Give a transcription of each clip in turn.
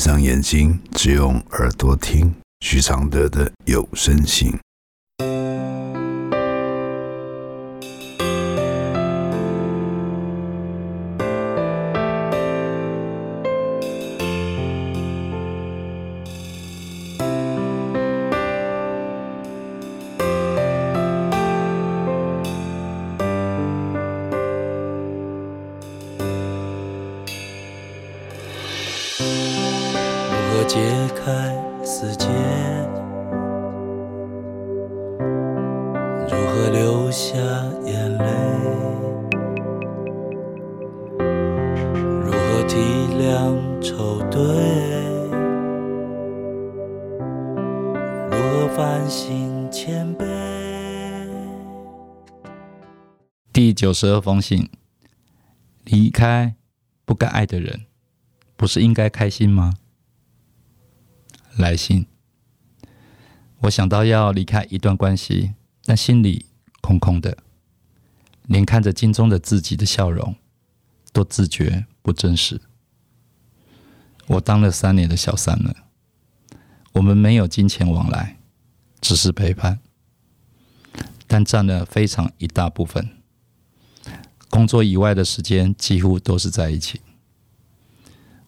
上眼睛，只用耳朵听许常德的有声信。何解开死结？如何流下眼泪？如何体谅愁对？如何反省谦卑？第九十二封信：离开不该爱的人，不是应该开心吗？来信，我想到要离开一段关系，但心里空空的，连看着镜中的自己的笑容，都自觉不真实。我当了三年的小三了，我们没有金钱往来，只是陪伴，但占了非常一大部分。工作以外的时间几乎都是在一起。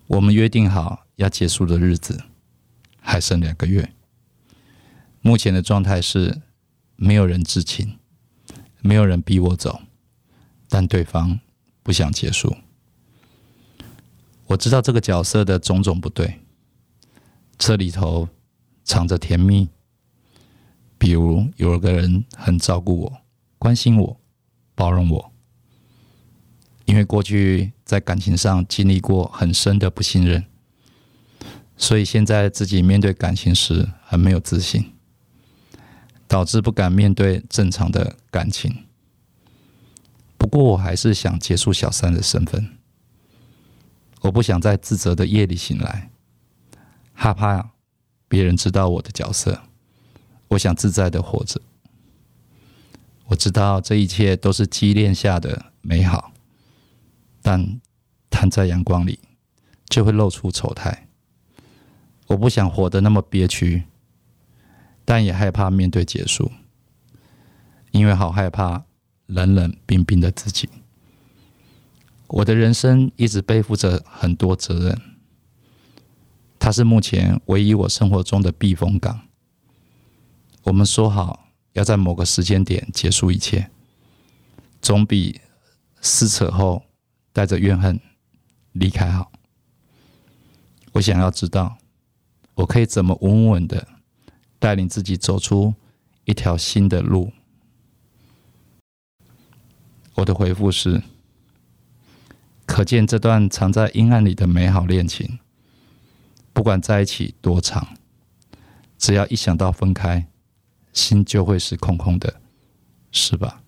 我们约定好要结束的日子还剩两个月。目前的状态是没有人知情，没有人逼我走，但对方不想结束。我知道这个角色的种种不对，这里头藏着甜蜜，比如有个人很照顾我、关心我、包容我。因为过去在感情上经历过很深的不信任，所以现在自己面对感情时很没有自信，导致不敢面对正常的感情。不过我还是想结束小三的身份，我不想在自责的夜里醒来，害怕别人知道我的角色，我想自在的活着。我知道这一切都是积淀下的美好。但摊在阳光里，就会露出丑态。我不想活得那么憋屈，但也害怕面对结束，因为好害怕冷冷冰冰的自己。我的人生一直背负着很多责任，它是目前唯一我生活中的避风港。我们说好要在某个时间点结束一切，总比撕扯后。带着怨恨离开好。我想要知道，我可以怎么稳稳的带领自己走出一条新的路。我的回复是：可见这段藏在阴暗里的美好恋情，不管在一起多长，只要一想到分开，心就会是空空的，是吧？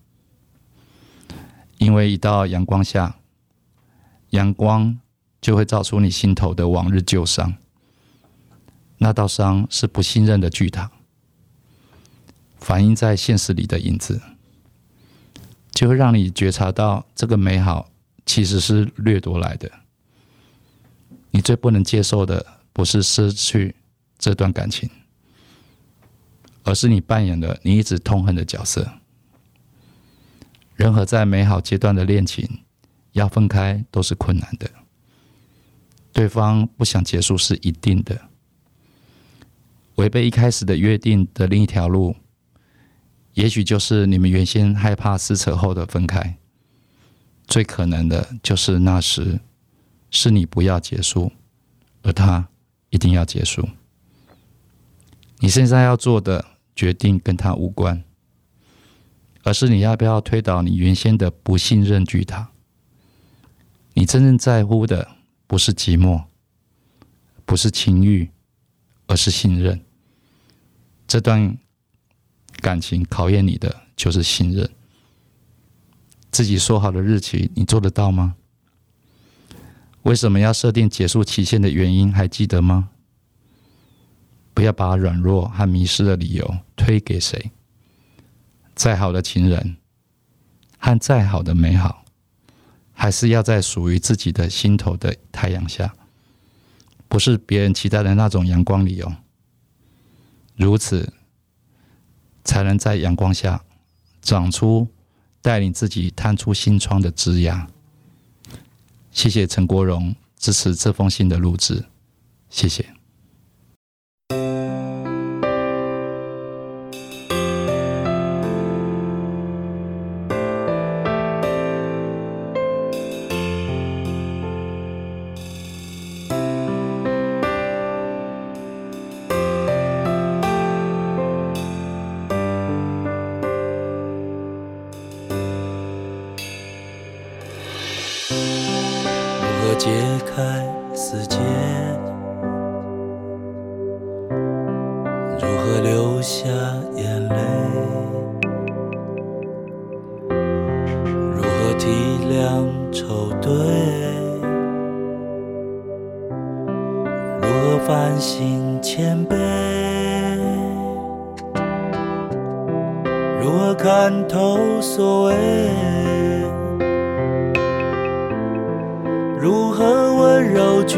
因为一到阳光下。阳光就会照出你心头的往日旧伤，那道伤是不信任的巨塔，反映在现实里的影子，就会让你觉察到这个美好其实是掠夺来的。你最不能接受的不是失去这段感情，而是你扮演了你一直痛恨的角色。任何在美好阶段的恋情。要分开都是困难的，对方不想结束是一定的。违背一开始的约定的另一条路，也许就是你们原先害怕撕扯后的分开。最可能的就是那时是你不要结束，而他一定要结束。你现在要做的决定跟他无关，而是你要不要推倒你原先的不信任巨塔。你真正在乎的不是寂寞，不是情欲，而是信任。这段感情考验你的就是信任。自己说好的日期，你做得到吗？为什么要设定结束期限的原因还记得吗？不要把软弱和迷失的理由推给谁。再好的情人，和再好的美好。还是要在属于自己的心头的太阳下，不是别人期待的那种阳光里哦。如此，才能在阳光下长出带领自己探出心窗的枝芽。谢谢陈国荣支持这封信的录制，谢谢。下眼泪？如何体谅愁对？如何反省谦卑？如何看透所谓？如何温柔拒